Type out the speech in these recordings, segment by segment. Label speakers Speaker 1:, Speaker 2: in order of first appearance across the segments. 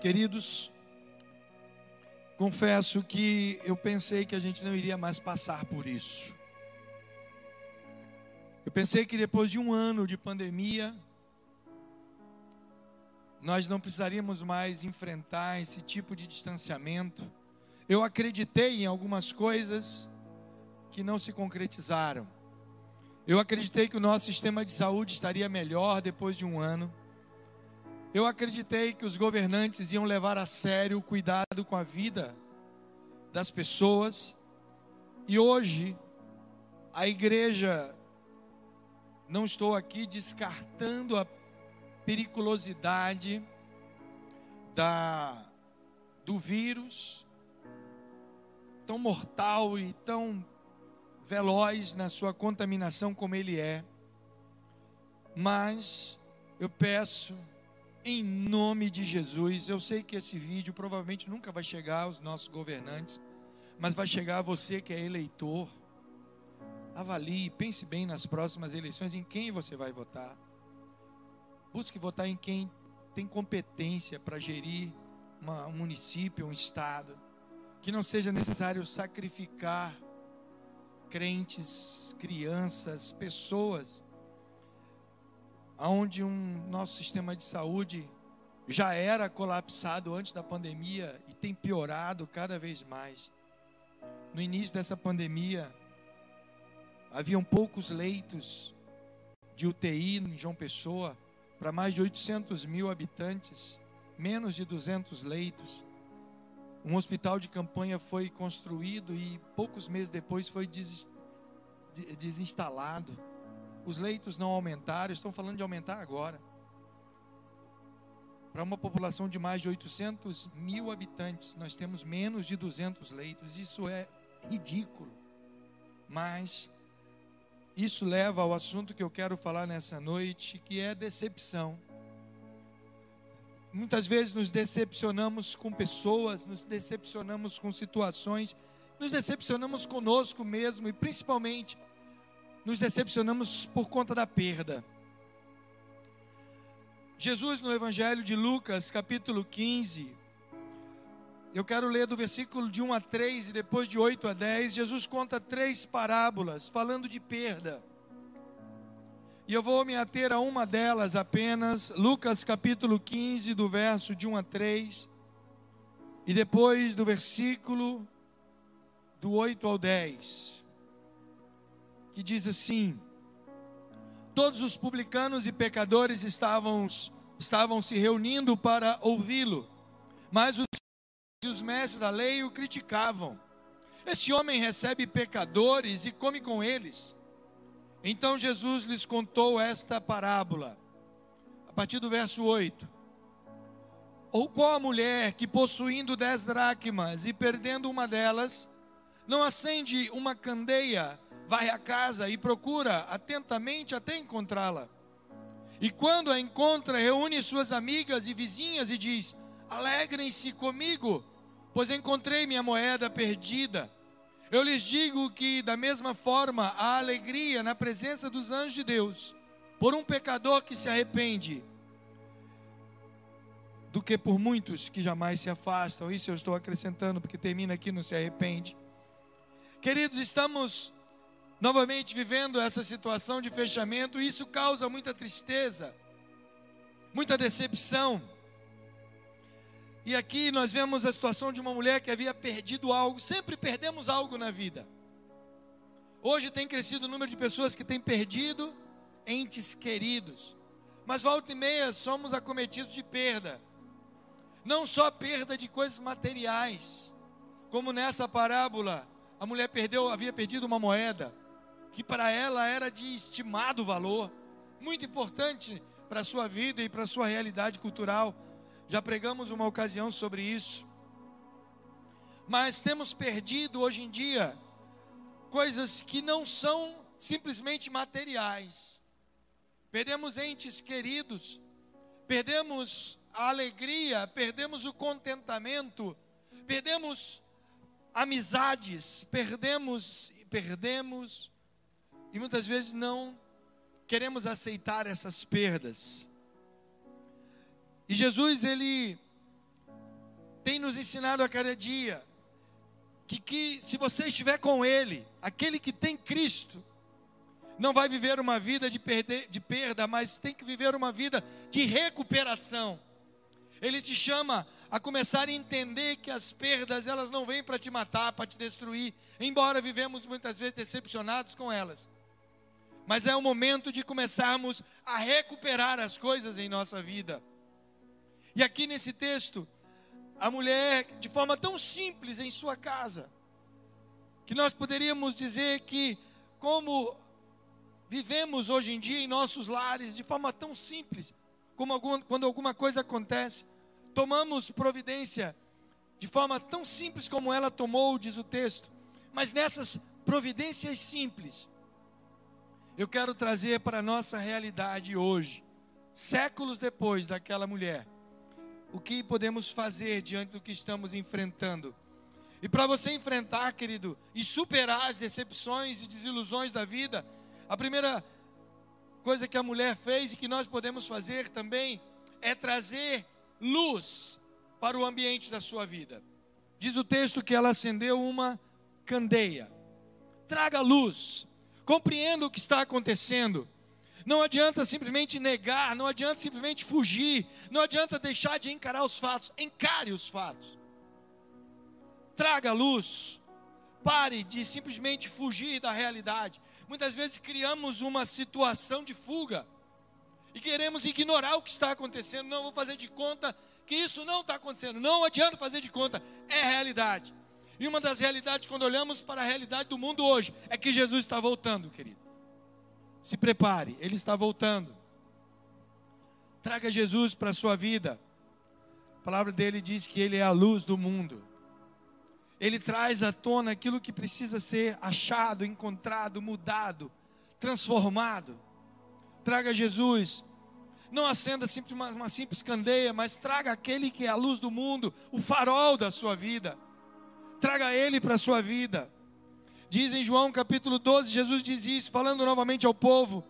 Speaker 1: Queridos, confesso que eu pensei que a gente não iria mais passar por isso. Eu pensei que depois de um ano de pandemia, nós não precisaríamos mais enfrentar esse tipo de distanciamento. Eu acreditei em algumas coisas que não se concretizaram. Eu acreditei que o nosso sistema de saúde estaria melhor depois de um ano. Eu acreditei que os governantes iam levar a sério o cuidado com a vida das pessoas. E hoje, a igreja, não estou aqui descartando a periculosidade da, do vírus, tão mortal e tão veloz na sua contaminação como ele é. Mas eu peço em nome de Jesus. Eu sei que esse vídeo provavelmente nunca vai chegar aos nossos governantes, mas vai chegar a você que é eleitor. Avalie, pense bem nas próximas eleições em quem você vai votar. Busque votar em quem tem competência para gerir uma, um município, um estado. Que não seja necessário sacrificar crentes, crianças, pessoas onde um nosso sistema de saúde já era colapsado antes da pandemia e tem piorado cada vez mais. No início dessa pandemia, haviam poucos leitos de UTI em João Pessoa para mais de 800 mil habitantes, menos de 200 leitos. Um hospital de campanha foi construído e poucos meses depois foi desinstalado. Os leitos não aumentaram, estão falando de aumentar agora. Para uma população de mais de 800 mil habitantes, nós temos menos de 200 leitos. Isso é ridículo. Mas isso leva ao assunto que eu quero falar nessa noite, que é decepção. Muitas vezes nos decepcionamos com pessoas, nos decepcionamos com situações, nos decepcionamos conosco mesmo e principalmente nos decepcionamos por conta da perda. Jesus, no Evangelho de Lucas, capítulo 15, eu quero ler do versículo de 1 a 3 e depois de 8 a 10. Jesus conta três parábolas falando de perda. E eu vou me ater a uma delas apenas, Lucas capítulo 15, do verso de 1 a 3, e depois do versículo do 8 ao 10 que diz assim: Todos os publicanos e pecadores estavam, estavam se reunindo para ouvi-lo, mas os, os mestres da lei o criticavam. Este homem recebe pecadores e come com eles. Então Jesus lhes contou esta parábola, a partir do verso 8. Ou qual a mulher que possuindo dez dracmas e perdendo uma delas, não acende uma candeia vai à casa e procura atentamente até encontrá-la. E quando a encontra, reúne suas amigas e vizinhas e diz: Alegrem-se comigo, pois encontrei minha moeda perdida. Eu lhes digo que, da mesma forma, há alegria na presença dos anjos de Deus por um pecador que se arrepende, do que por muitos que jamais se afastam. Isso eu estou acrescentando, porque termina aqui, não se arrepende. Queridos, estamos novamente vivendo essa situação de fechamento, isso causa muita tristeza, muita decepção. E aqui nós vemos a situação de uma mulher que havia perdido algo, sempre perdemos algo na vida. Hoje tem crescido o número de pessoas que têm perdido entes queridos, mas volta e meia somos acometidos de perda, não só perda de coisas materiais, como nessa parábola, a mulher perdeu, havia perdido uma moeda, que para ela era de estimado valor, muito importante para a sua vida e para a sua realidade cultural. Já pregamos uma ocasião sobre isso. Mas temos perdido hoje em dia coisas que não são simplesmente materiais. Perdemos entes queridos, perdemos a alegria, perdemos o contentamento, perdemos amizades, perdemos perdemos e muitas vezes não queremos aceitar essas perdas. E Jesus, ele tem nos ensinado a cada dia que, que se você estiver com Ele, aquele que tem Cristo, não vai viver uma vida de, perder, de perda, mas tem que viver uma vida de recuperação. Ele te chama a começar a entender que as perdas, elas não vêm para te matar, para te destruir, embora vivemos muitas vezes decepcionados com elas. Mas é o momento de começarmos a recuperar as coisas em nossa vida. E aqui nesse texto, a mulher, de forma tão simples em sua casa, que nós poderíamos dizer que, como vivemos hoje em dia em nossos lares, de forma tão simples, como alguma, quando alguma coisa acontece, tomamos providência de forma tão simples como ela tomou, diz o texto, mas nessas providências simples, eu quero trazer para a nossa realidade hoje, séculos depois daquela mulher, o que podemos fazer diante do que estamos enfrentando. E para você enfrentar, querido, e superar as decepções e desilusões da vida, a primeira coisa que a mulher fez e que nós podemos fazer também é trazer luz para o ambiente da sua vida. Diz o texto que ela acendeu uma candeia. Traga luz, compreenda o que está acontecendo. Não adianta simplesmente negar, não adianta simplesmente fugir, não adianta deixar de encarar os fatos, encare os fatos. Traga luz, pare de simplesmente fugir da realidade. Muitas vezes criamos uma situação de fuga e queremos ignorar o que está acontecendo. Não vou fazer de conta que isso não está acontecendo. Não adianta fazer de conta, é realidade. E uma das realidades, quando olhamos para a realidade do mundo hoje, é que Jesus está voltando, querido. Se prepare, Ele está voltando. Traga Jesus para a sua vida. A palavra dele diz que Ele é a luz do mundo. Ele traz à tona aquilo que precisa ser achado, encontrado, mudado, transformado. Traga Jesus não acenda uma, uma simples candeia, mas traga aquele que é a luz do mundo, o farol da sua vida. Traga ele para a sua vida. Diz em João capítulo 12, Jesus diz isso, falando novamente ao povo.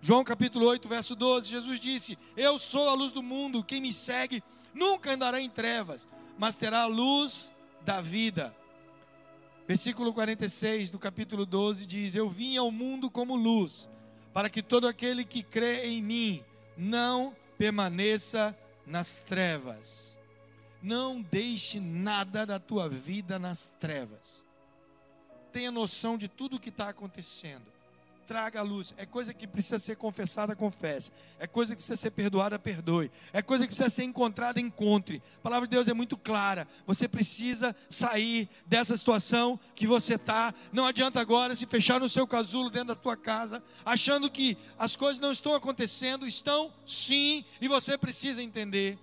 Speaker 1: João capítulo 8, verso 12, Jesus disse: Eu sou a luz do mundo, quem me segue nunca andará em trevas, mas terá a luz da vida. Versículo 46 do capítulo 12 diz: Eu vim ao mundo como luz, para que todo aquele que crê em mim não permaneça nas trevas. Não deixe nada da tua vida nas trevas. Tenha noção de tudo o que está acontecendo. Traga a luz. É coisa que precisa ser confessada, confesse. É coisa que precisa ser perdoada, perdoe. É coisa que precisa ser encontrada, encontre. A palavra de Deus é muito clara. Você precisa sair dessa situação que você está. Não adianta agora se fechar no seu casulo dentro da tua casa, achando que as coisas não estão acontecendo. Estão sim, e você precisa entender.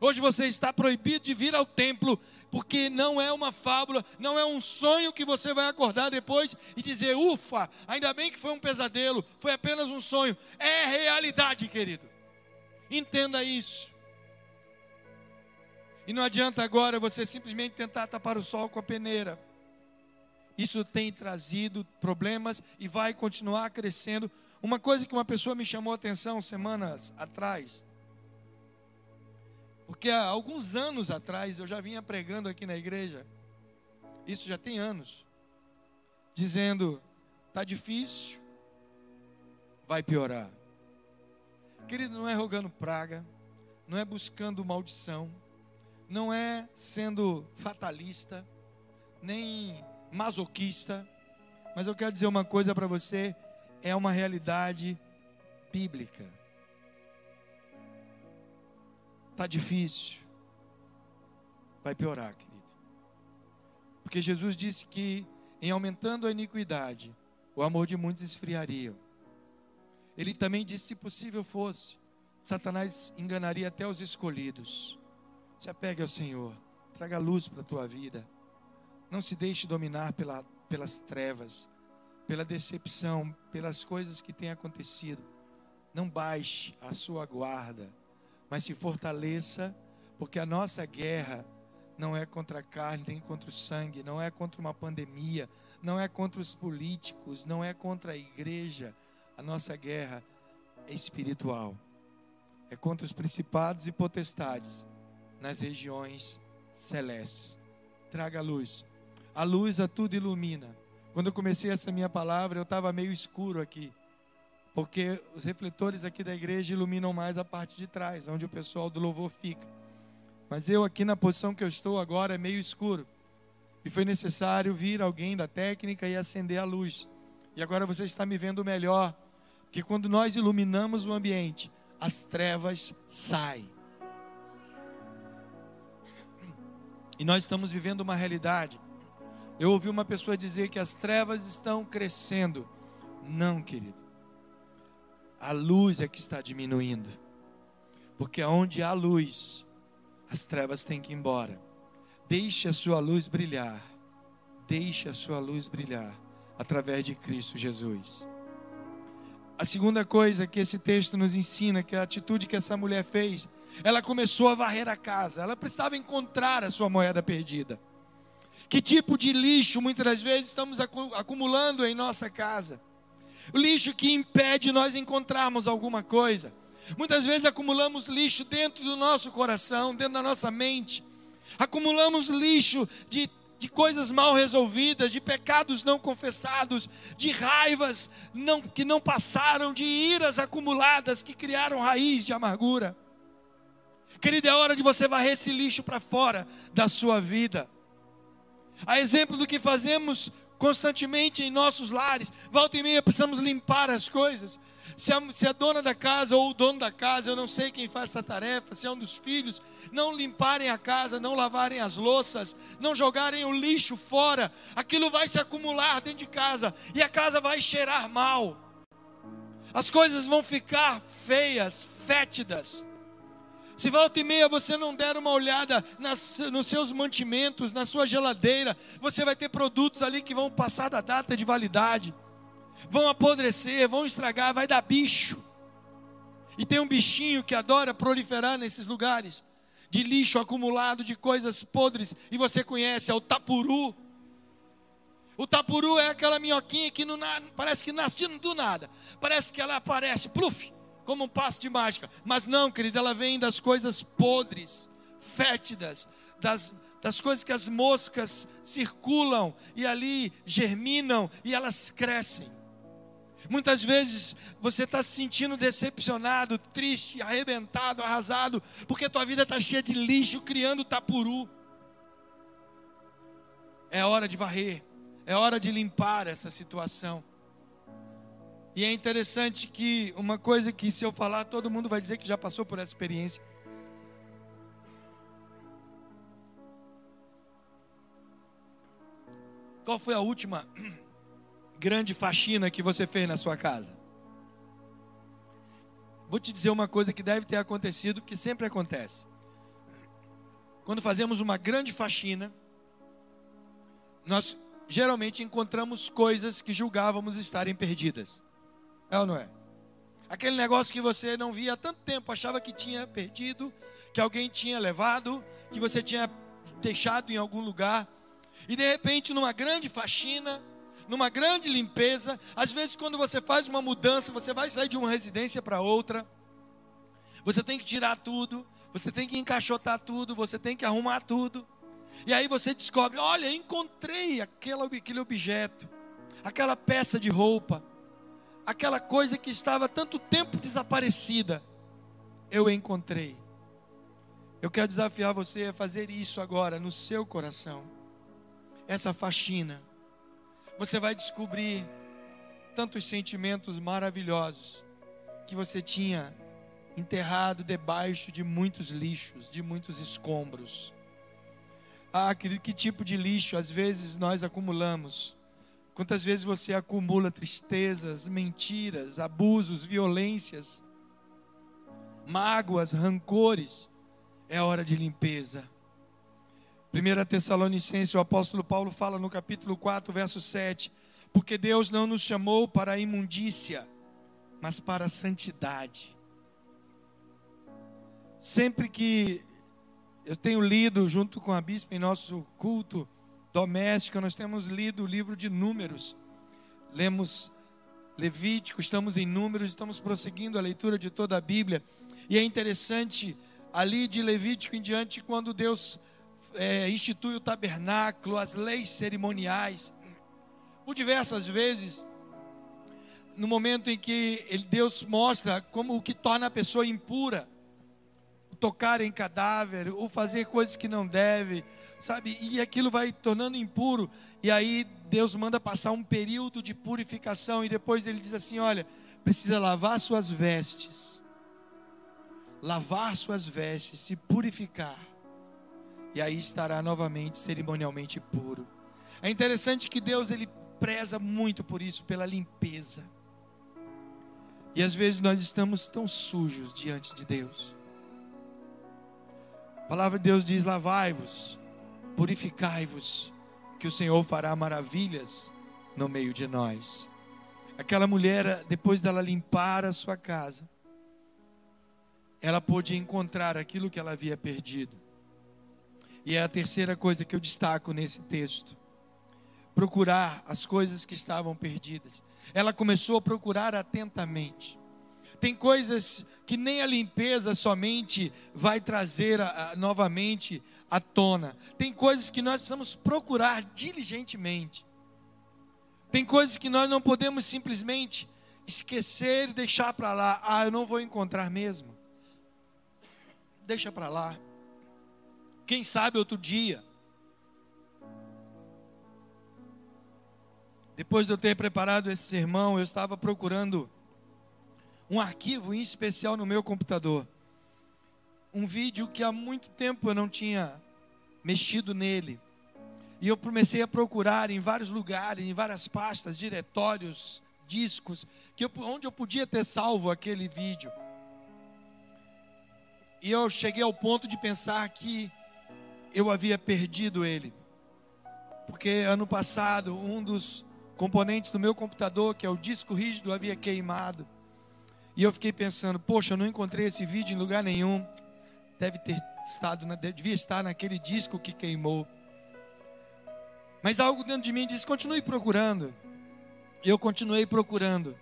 Speaker 1: Hoje você está proibido de vir ao templo porque não é uma fábula, não é um sonho que você vai acordar depois e dizer, ufa, ainda bem que foi um pesadelo, foi apenas um sonho. É realidade, querido. Entenda isso. E não adianta agora você simplesmente tentar tapar o sol com a peneira. Isso tem trazido problemas e vai continuar crescendo. Uma coisa que uma pessoa me chamou a atenção semanas atrás porque há alguns anos atrás eu já vinha pregando aqui na igreja, isso já tem anos, dizendo: está difícil, vai piorar. Querido, não é rogando praga, não é buscando maldição, não é sendo fatalista, nem masoquista, mas eu quero dizer uma coisa para você: é uma realidade bíblica. Está difícil. Vai piorar, querido. Porque Jesus disse que, em aumentando a iniquidade, o amor de muitos esfriaria. Ele também disse: se possível fosse, Satanás enganaria até os escolhidos. Se apegue ao Senhor, traga luz para a tua vida. Não se deixe dominar pela, pelas trevas, pela decepção, pelas coisas que têm acontecido. Não baixe a sua guarda mas se fortaleça, porque a nossa guerra não é contra a carne, nem contra o sangue, não é contra uma pandemia, não é contra os políticos, não é contra a igreja. A nossa guerra é espiritual. É contra os principados e potestades nas regiões celestes. Traga luz. A luz a tudo ilumina. Quando eu comecei essa minha palavra, eu estava meio escuro aqui. Porque os refletores aqui da igreja iluminam mais a parte de trás, onde o pessoal do louvor fica. Mas eu aqui na posição que eu estou agora é meio escuro. E foi necessário vir alguém da técnica e acender a luz. E agora você está me vendo melhor. Que quando nós iluminamos o ambiente, as trevas saem. E nós estamos vivendo uma realidade. Eu ouvi uma pessoa dizer que as trevas estão crescendo. Não, querido. A luz é que está diminuindo. Porque onde há luz, as trevas têm que ir embora. Deixe a sua luz brilhar. Deixe a sua luz brilhar através de Cristo Jesus. A segunda coisa que esse texto nos ensina, que é a atitude que essa mulher fez, ela começou a varrer a casa. Ela precisava encontrar a sua moeda perdida. Que tipo de lixo muitas das vezes estamos acumulando em nossa casa? Lixo que impede nós encontrarmos alguma coisa. Muitas vezes acumulamos lixo dentro do nosso coração, dentro da nossa mente. Acumulamos lixo de, de coisas mal resolvidas, de pecados não confessados, de raivas não, que não passaram, de iras acumuladas que criaram raiz de amargura. Querido, é hora de você varrer esse lixo para fora da sua vida. A exemplo do que fazemos constantemente em nossos lares, volta e meia precisamos limpar as coisas. Se a, se a, dona da casa ou o dono da casa, eu não sei quem faz essa tarefa, se é um dos filhos, não limparem a casa, não lavarem as louças, não jogarem o lixo fora, aquilo vai se acumular dentro de casa e a casa vai cheirar mal. As coisas vão ficar feias, fétidas. Se volta e meia você não der uma olhada nas, nos seus mantimentos, na sua geladeira, você vai ter produtos ali que vão passar da data de validade, vão apodrecer, vão estragar, vai dar bicho. E tem um bichinho que adora proliferar nesses lugares de lixo acumulado, de coisas podres, e você conhece, é o tapuru. O tapuru é aquela minhoquinha que não, parece que nasce do nada, parece que ela aparece, pluf, como um passo de mágica. Mas não, querido, ela vem das coisas podres, fétidas, das, das coisas que as moscas circulam e ali germinam e elas crescem. Muitas vezes você está se sentindo decepcionado, triste, arrebentado, arrasado, porque tua vida está cheia de lixo, criando tapuru. É hora de varrer, é hora de limpar essa situação. E é interessante que uma coisa que se eu falar, todo mundo vai dizer que já passou por essa experiência. Qual foi a última grande faxina que você fez na sua casa? Vou te dizer uma coisa que deve ter acontecido, que sempre acontece. Quando fazemos uma grande faxina, nós geralmente encontramos coisas que julgávamos estarem perdidas. É ou não é? Aquele negócio que você não via há tanto tempo, achava que tinha perdido, que alguém tinha levado, que você tinha deixado em algum lugar. E de repente, numa grande faxina, numa grande limpeza, às vezes quando você faz uma mudança, você vai sair de uma residência para outra, você tem que tirar tudo, você tem que encaixotar tudo, você tem que arrumar tudo. E aí você descobre, olha, encontrei aquele, objeto, aquela peça de roupa, aquela coisa que estava tanto tempo desaparecida, eu encontrei. Eu quero desafiar você a fazer isso agora no seu coração. Essa faxina. Você vai descobrir tantos sentimentos maravilhosos que você tinha enterrado debaixo de muitos lixos, de muitos escombros. Ah, querido, que tipo de lixo às vezes nós acumulamos? Quantas vezes você acumula tristezas, mentiras, abusos, violências, mágoas, rancores? É hora de limpeza. 1 Tessalonicense, o apóstolo Paulo fala no capítulo 4, verso 7: Porque Deus não nos chamou para a imundícia, mas para a santidade. Sempre que eu tenho lido junto com a bispa em nosso culto, doméstica, nós temos lido o livro de Números, lemos Levítico, estamos em Números, estamos prosseguindo a leitura de toda a Bíblia, e é interessante, ali de Levítico em diante, quando Deus é, institui o tabernáculo, as leis cerimoniais. Por diversas vezes, no momento em que Deus mostra como o que torna a pessoa impura, tocar em cadáver, ou fazer coisas que não deve, sabe? E aquilo vai tornando impuro. E aí Deus manda passar um período de purificação e depois ele diz assim: "Olha, precisa lavar suas vestes. Lavar suas vestes, se purificar. E aí estará novamente cerimonialmente puro." É interessante que Deus ele preza muito por isso, pela limpeza. E às vezes nós estamos tão sujos diante de Deus. A palavra de Deus diz: lavai-vos, purificai-vos, que o Senhor fará maravilhas no meio de nós. Aquela mulher, depois dela limpar a sua casa, ela pôde encontrar aquilo que ela havia perdido. E é a terceira coisa que eu destaco nesse texto: procurar as coisas que estavam perdidas. Ela começou a procurar atentamente. Tem coisas que nem a limpeza somente vai trazer a, a, novamente à tona. Tem coisas que nós precisamos procurar diligentemente. Tem coisas que nós não podemos simplesmente esquecer e deixar para lá. Ah, eu não vou encontrar mesmo. Deixa para lá. Quem sabe outro dia. Depois de eu ter preparado esse sermão, eu estava procurando um arquivo em especial no meu computador. Um vídeo que há muito tempo eu não tinha mexido nele. E eu comecei a procurar em vários lugares, em várias pastas, diretórios, discos, que eu, onde eu podia ter salvo aquele vídeo. E eu cheguei ao ponto de pensar que eu havia perdido ele. Porque ano passado, um dos componentes do meu computador, que é o disco rígido, havia queimado. E eu fiquei pensando, poxa, eu não encontrei esse vídeo em lugar nenhum. Deve ter estado, devia estar naquele disco que queimou. Mas algo dentro de mim disse: continue procurando. E eu continuei procurando.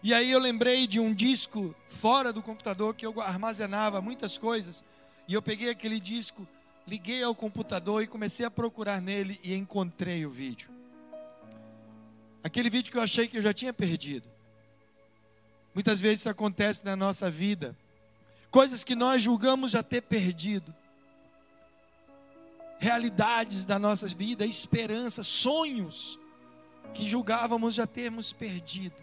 Speaker 1: E aí eu lembrei de um disco fora do computador que eu armazenava muitas coisas. E eu peguei aquele disco, liguei ao computador e comecei a procurar nele e encontrei o vídeo. Aquele vídeo que eu achei que eu já tinha perdido. Muitas vezes isso acontece na nossa vida. Coisas que nós julgamos já ter perdido. Realidades da nossa vida, esperanças, sonhos que julgávamos já termos perdido.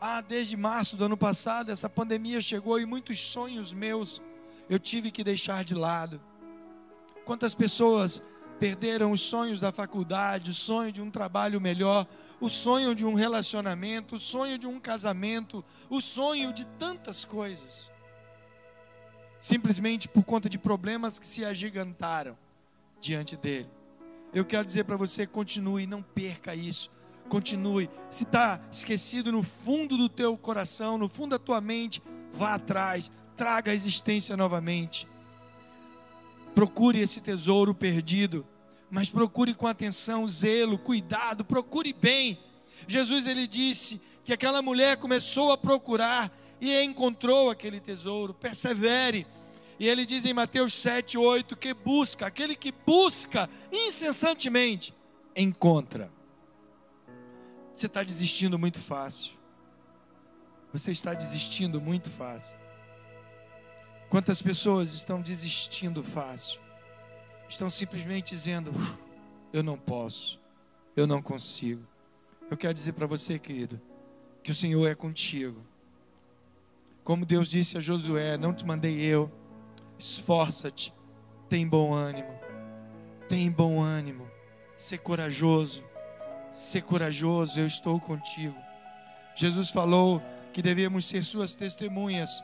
Speaker 1: Ah, desde março do ano passado, essa pandemia chegou e muitos sonhos meus eu tive que deixar de lado. Quantas pessoas perderam os sonhos da faculdade, o sonho de um trabalho melhor, o sonho de um relacionamento, o sonho de um casamento, o sonho de tantas coisas. Simplesmente por conta de problemas que se agigantaram diante dele. Eu quero dizer para você: continue, não perca isso. Continue. Se está esquecido no fundo do teu coração, no fundo da tua mente, vá atrás, traga a existência novamente. Procure esse tesouro perdido mas procure com atenção, zelo, cuidado, procure bem. Jesus ele disse que aquela mulher começou a procurar e encontrou aquele tesouro. Persevere. E ele diz em Mateus 7, 8 que busca, aquele que busca incessantemente, encontra. Você está desistindo muito fácil. Você está desistindo muito fácil. Quantas pessoas estão desistindo fácil? estão simplesmente dizendo: eu não posso, eu não consigo. Eu quero dizer para você, querido, que o Senhor é contigo. Como Deus disse a Josué: Não te mandei eu, esforça-te, tem bom ânimo, tem bom ânimo, ser corajoso, ser corajoso, eu estou contigo. Jesus falou que devemos ser suas testemunhas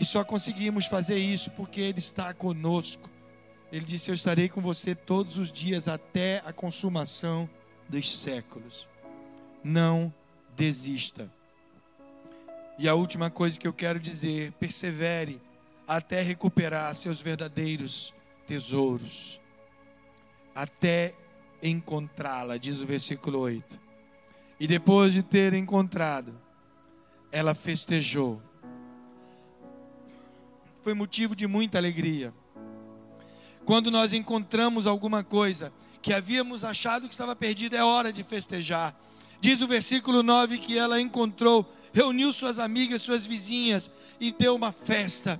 Speaker 1: e só conseguimos fazer isso porque Ele está conosco. Ele disse: Eu estarei com você todos os dias até a consumação dos séculos. Não desista. E a última coisa que eu quero dizer: persevere até recuperar seus verdadeiros tesouros, até encontrá-la, diz o versículo 8. E depois de ter encontrado, ela festejou. Foi motivo de muita alegria Quando nós encontramos alguma coisa que havíamos achado que estava perdida, é hora de festejar. Diz o versículo 9 que ela encontrou, reuniu suas amigas, suas vizinhas e deu uma festa.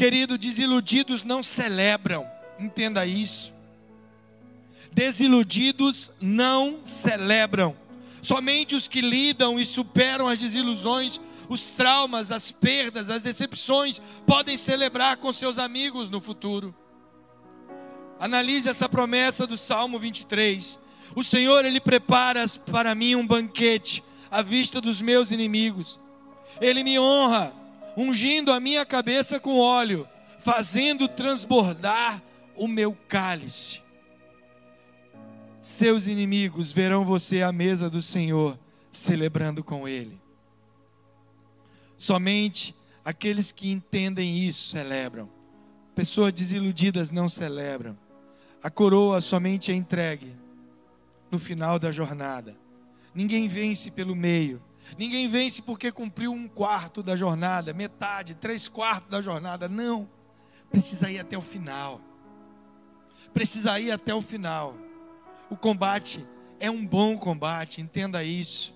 Speaker 1: Querido, desiludidos não celebram, entenda isso. Desiludidos não celebram. Somente os que lidam e superam as desilusões, os traumas, as perdas, as decepções, podem celebrar com seus amigos no futuro. Analise essa promessa do Salmo 23. O Senhor, Ele prepara para mim um banquete à vista dos meus inimigos. Ele me honra, ungindo a minha cabeça com óleo, fazendo transbordar o meu cálice seus inimigos verão você à mesa do Senhor, celebrando com Ele. Somente aqueles que entendem isso celebram. Pessoas desiludidas não celebram. A coroa somente é entregue no final da jornada. Ninguém vence pelo meio. Ninguém vence porque cumpriu um quarto da jornada, metade, três quartos da jornada. Não. Precisa ir até o final. Precisa ir até o final. O combate é um bom combate, entenda isso.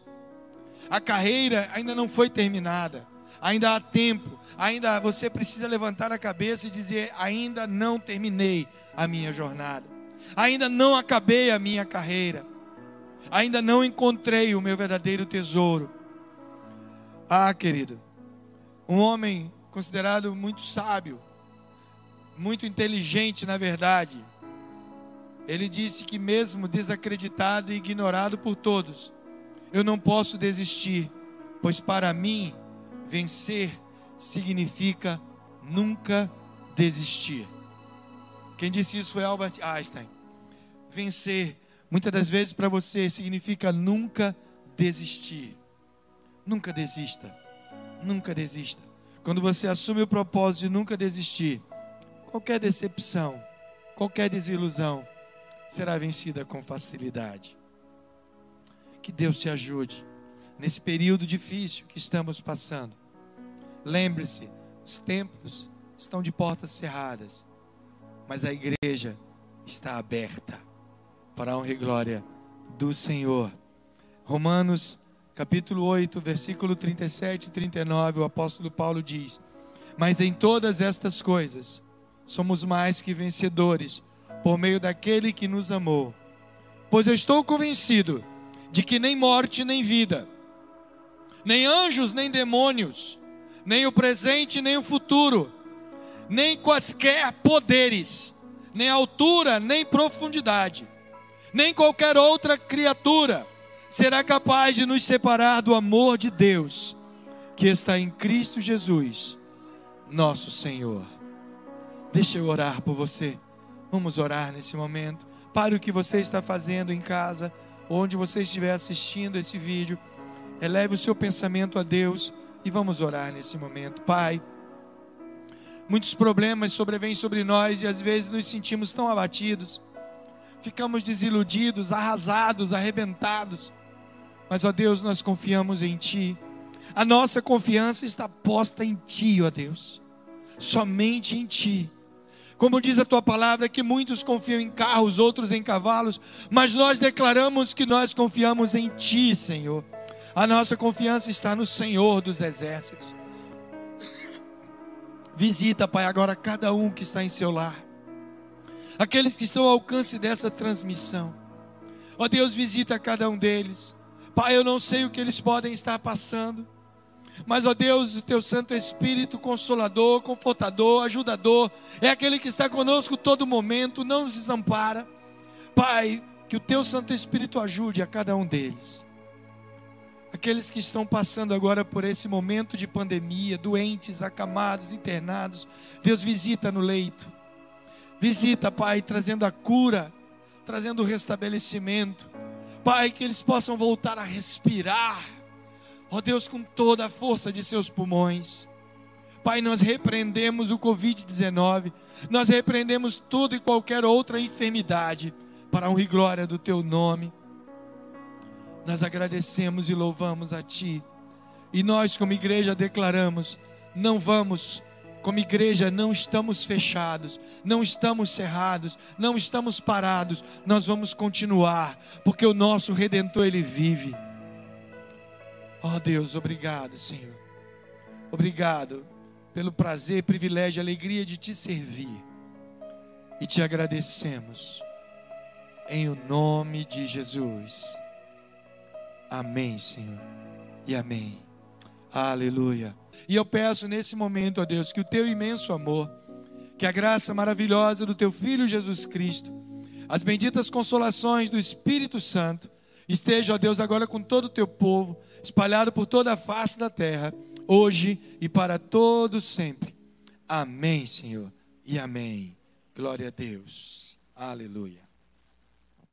Speaker 1: A carreira ainda não foi terminada, ainda há tempo, ainda você precisa levantar a cabeça e dizer: ainda não terminei a minha jornada, ainda não acabei a minha carreira, ainda não encontrei o meu verdadeiro tesouro. Ah, querido, um homem considerado muito sábio, muito inteligente, na verdade, ele disse que, mesmo desacreditado e ignorado por todos, eu não posso desistir, pois para mim, vencer significa nunca desistir. Quem disse isso foi Albert Einstein. Vencer, muitas das vezes para você, significa nunca desistir. Nunca desista. Nunca desista. Quando você assume o propósito de nunca desistir, qualquer decepção, qualquer desilusão, será vencida com facilidade. Que Deus te ajude nesse período difícil que estamos passando. Lembre-se, os templos estão de portas cerradas, mas a igreja está aberta para a honra e glória do Senhor. Romanos capítulo 8, versículo 37 e 39, o apóstolo Paulo diz: Mas em todas estas coisas somos mais que vencedores por meio daquele que nos amou. Pois eu estou convencido de que nem morte, nem vida, nem anjos, nem demônios, nem o presente, nem o futuro, nem quaisquer poderes, nem altura, nem profundidade, nem qualquer outra criatura será capaz de nos separar do amor de Deus que está em Cristo Jesus, nosso Senhor. Deixa eu orar por você. Vamos orar nesse momento. Pare o que você está fazendo em casa, onde você estiver assistindo esse vídeo. Eleve o seu pensamento a Deus e vamos orar nesse momento. Pai, muitos problemas sobrevêm sobre nós e às vezes nos sentimos tão abatidos, ficamos desiludidos, arrasados, arrebentados. Mas, ó Deus, nós confiamos em Ti. A nossa confiança está posta em Ti, ó Deus. Somente em Ti. Como diz a tua palavra, que muitos confiam em carros, outros em cavalos, mas nós declaramos que nós confiamos em Ti, Senhor. A nossa confiança está no Senhor dos exércitos. Visita, Pai, agora cada um que está em seu lar, aqueles que estão ao alcance dessa transmissão. Ó Deus, visita cada um deles. Pai, eu não sei o que eles podem estar passando. Mas, ó Deus, o teu Santo Espírito consolador, confortador, ajudador, é aquele que está conosco todo momento, não nos desampara. Pai, que o teu Santo Espírito ajude a cada um deles. Aqueles que estão passando agora por esse momento de pandemia, doentes, acamados, internados, Deus visita no leito. Visita, Pai, trazendo a cura, trazendo o restabelecimento. Pai, que eles possam voltar a respirar Ó Deus, com toda a força de seus pulmões. Pai, nós repreendemos o Covid-19, nós repreendemos toda e qualquer outra enfermidade, para a honra e glória do Teu nome. Nós agradecemos e louvamos a Ti, e nós, como igreja, declaramos: não vamos como igreja, não estamos fechados, não estamos cerrados, não estamos parados, nós vamos continuar, porque o nosso redentor ele vive. Oh Deus, obrigado, Senhor. Obrigado pelo prazer, privilégio, alegria de te servir. E te agradecemos. Em o nome de Jesus. Amém, Senhor. E amém. Aleluia. E eu peço nesse momento, ó Deus, que o teu imenso amor, que a graça maravilhosa do teu Filho Jesus Cristo, as benditas consolações do Espírito Santo, esteja, ó Deus, agora com todo o teu povo, espalhado por toda a face da terra, hoje e para todos sempre. Amém, Senhor, e amém. Glória a Deus. Aleluia.